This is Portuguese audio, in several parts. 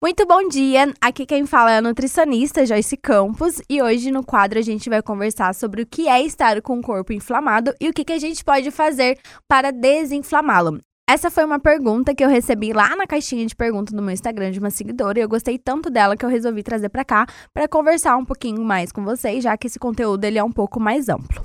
Muito bom dia! Aqui quem fala é a nutricionista Joyce Campos e hoje no quadro a gente vai conversar sobre o que é estar com o corpo inflamado e o que, que a gente pode fazer para desinflamá-lo. Essa foi uma pergunta que eu recebi lá na caixinha de perguntas do meu Instagram de uma seguidora e eu gostei tanto dela que eu resolvi trazer para cá para conversar um pouquinho mais com vocês, já que esse conteúdo ele é um pouco mais amplo.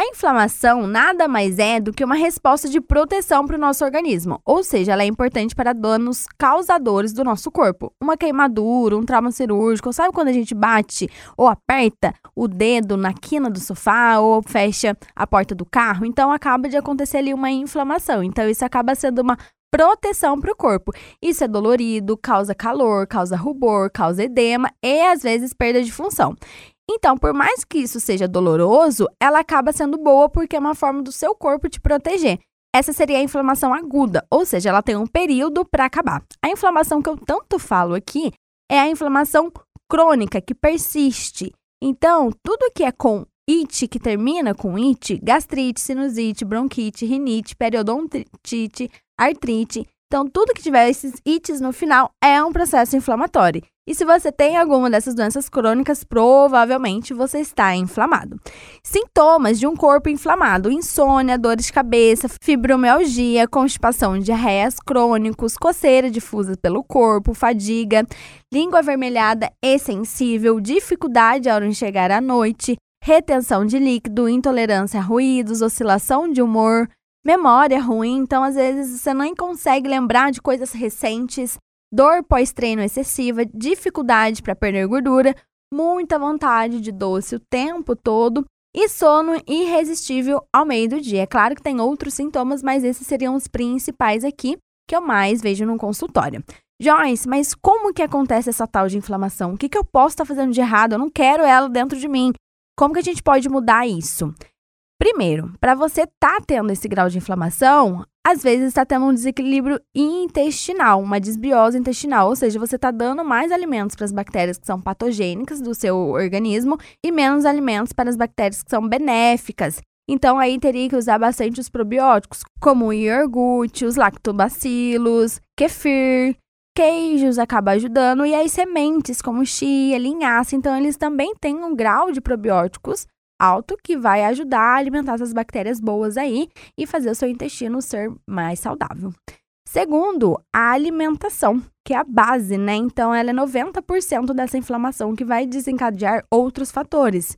A inflamação nada mais é do que uma resposta de proteção para o nosso organismo, ou seja, ela é importante para danos causadores do nosso corpo. Uma queimadura, um trauma cirúrgico, sabe quando a gente bate ou aperta o dedo na quina do sofá ou fecha a porta do carro? Então acaba de acontecer ali uma inflamação. Então isso acaba sendo uma proteção para o corpo. Isso é dolorido, causa calor, causa rubor, causa edema e às vezes perda de função. Então, por mais que isso seja doloroso, ela acaba sendo boa porque é uma forma do seu corpo te proteger. Essa seria a inflamação aguda, ou seja, ela tem um período para acabar. A inflamação que eu tanto falo aqui é a inflamação crônica, que persiste. Então, tudo que é com it, que termina com it, gastrite, sinusite, bronquite, rinite, periodontite, artrite. Então, tudo que tiver esses ites no final é um processo inflamatório. E se você tem alguma dessas doenças crônicas, provavelmente você está inflamado. Sintomas de um corpo inflamado: insônia, dores de cabeça, fibromialgia, constipação, diarreias crônicos, coceira difusa pelo corpo, fadiga, língua avermelhada e sensível, dificuldade ao enxergar à noite, retenção de líquido, intolerância a ruídos, oscilação de humor, memória ruim, então às vezes você nem consegue lembrar de coisas recentes, dor pós-treino excessiva, dificuldade para perder gordura, muita vontade de doce o tempo todo e sono irresistível ao meio do dia. É claro que tem outros sintomas, mas esses seriam os principais aqui que eu mais vejo no consultório. Joyce, mas como que acontece essa tal de inflamação? O que, que eu posso estar tá fazendo de errado? Eu não quero ela dentro de mim. Como que a gente pode mudar isso? Primeiro, para você estar tá tendo esse grau de inflamação, às vezes está tendo um desequilíbrio intestinal, uma desbiose intestinal, ou seja, você está dando mais alimentos para as bactérias que são patogênicas do seu organismo e menos alimentos para as bactérias que são benéficas. Então aí teria que usar bastante os probióticos, como o iogurte, os lactobacilos, kefir, queijos acaba ajudando e as sementes como chia, linhaça, então eles também têm um grau de probióticos alto que vai ajudar a alimentar essas bactérias boas aí e fazer o seu intestino ser mais saudável. Segundo, a alimentação, que é a base, né? Então, ela é 90% dessa inflamação que vai desencadear outros fatores.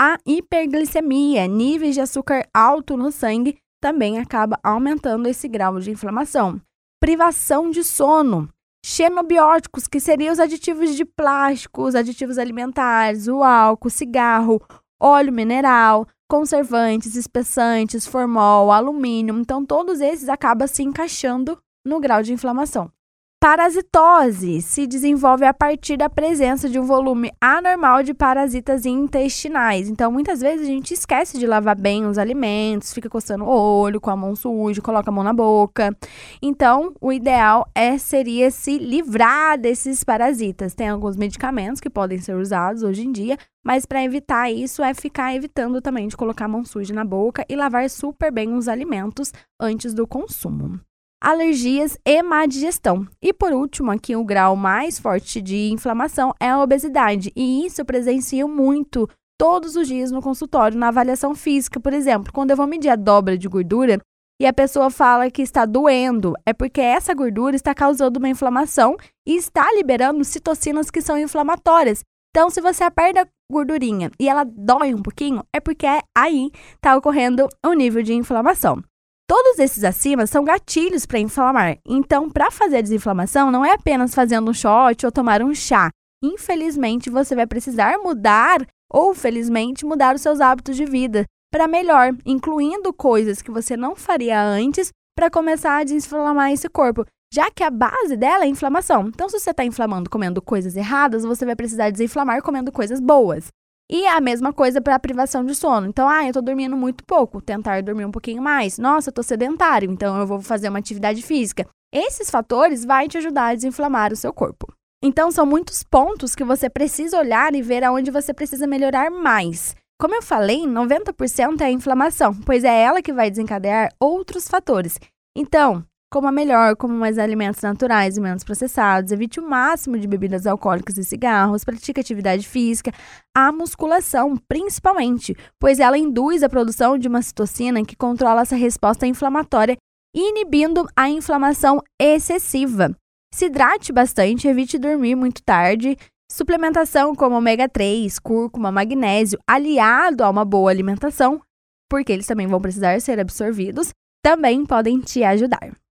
A hiperglicemia, níveis de açúcar alto no sangue, também acaba aumentando esse grau de inflamação. Privação de sono, xenobióticos, que seriam os aditivos de plástico, os aditivos alimentares, o álcool, cigarro, óleo mineral, conservantes, espessantes, formol, alumínio. Então, todos esses acabam se encaixando no grau de inflamação. Parasitose se desenvolve a partir da presença de um volume anormal de parasitas intestinais. Então, muitas vezes a gente esquece de lavar bem os alimentos, fica coçando o olho com a mão suja, coloca a mão na boca. Então, o ideal é seria se livrar desses parasitas. Tem alguns medicamentos que podem ser usados hoje em dia, mas para evitar isso é ficar evitando também de colocar a mão suja na boca e lavar super bem os alimentos antes do consumo alergias e má digestão. E por último, aqui o grau mais forte de inflamação é a obesidade, e isso eu presencio muito todos os dias no consultório, na avaliação física, por exemplo, quando eu vou medir a dobra de gordura e a pessoa fala que está doendo, é porque essa gordura está causando uma inflamação e está liberando citocinas que são inflamatórias. Então, se você aperta a gordurinha e ela dói um pouquinho, é porque aí está ocorrendo um nível de inflamação. Todos esses acima são gatilhos para inflamar. Então, para fazer a desinflamação, não é apenas fazendo um shot ou tomar um chá. Infelizmente, você vai precisar mudar ou felizmente mudar os seus hábitos de vida para melhor, incluindo coisas que você não faria antes para começar a desinflamar esse corpo, já que a base dela é inflamação. Então, se você está inflamando comendo coisas erradas, você vai precisar desinflamar comendo coisas boas. E a mesma coisa para a privação de sono. Então, ah, eu tô dormindo muito pouco, tentar dormir um pouquinho mais. Nossa, eu tô sedentário, então eu vou fazer uma atividade física. Esses fatores vão te ajudar a desinflamar o seu corpo. Então, são muitos pontos que você precisa olhar e ver aonde você precisa melhorar mais. Como eu falei, 90% é a inflamação, pois é ela que vai desencadear outros fatores. Então, coma melhor, coma mais alimentos naturais e menos processados, evite o máximo de bebidas alcoólicas e cigarros, pratique atividade física, a musculação, principalmente, pois ela induz a produção de uma citocina que controla essa resposta inflamatória, inibindo a inflamação excessiva. Se hidrate bastante, evite dormir muito tarde. Suplementação como ômega 3, cúrcuma, magnésio, aliado a uma boa alimentação, porque eles também vão precisar ser absorvidos, também podem te ajudar.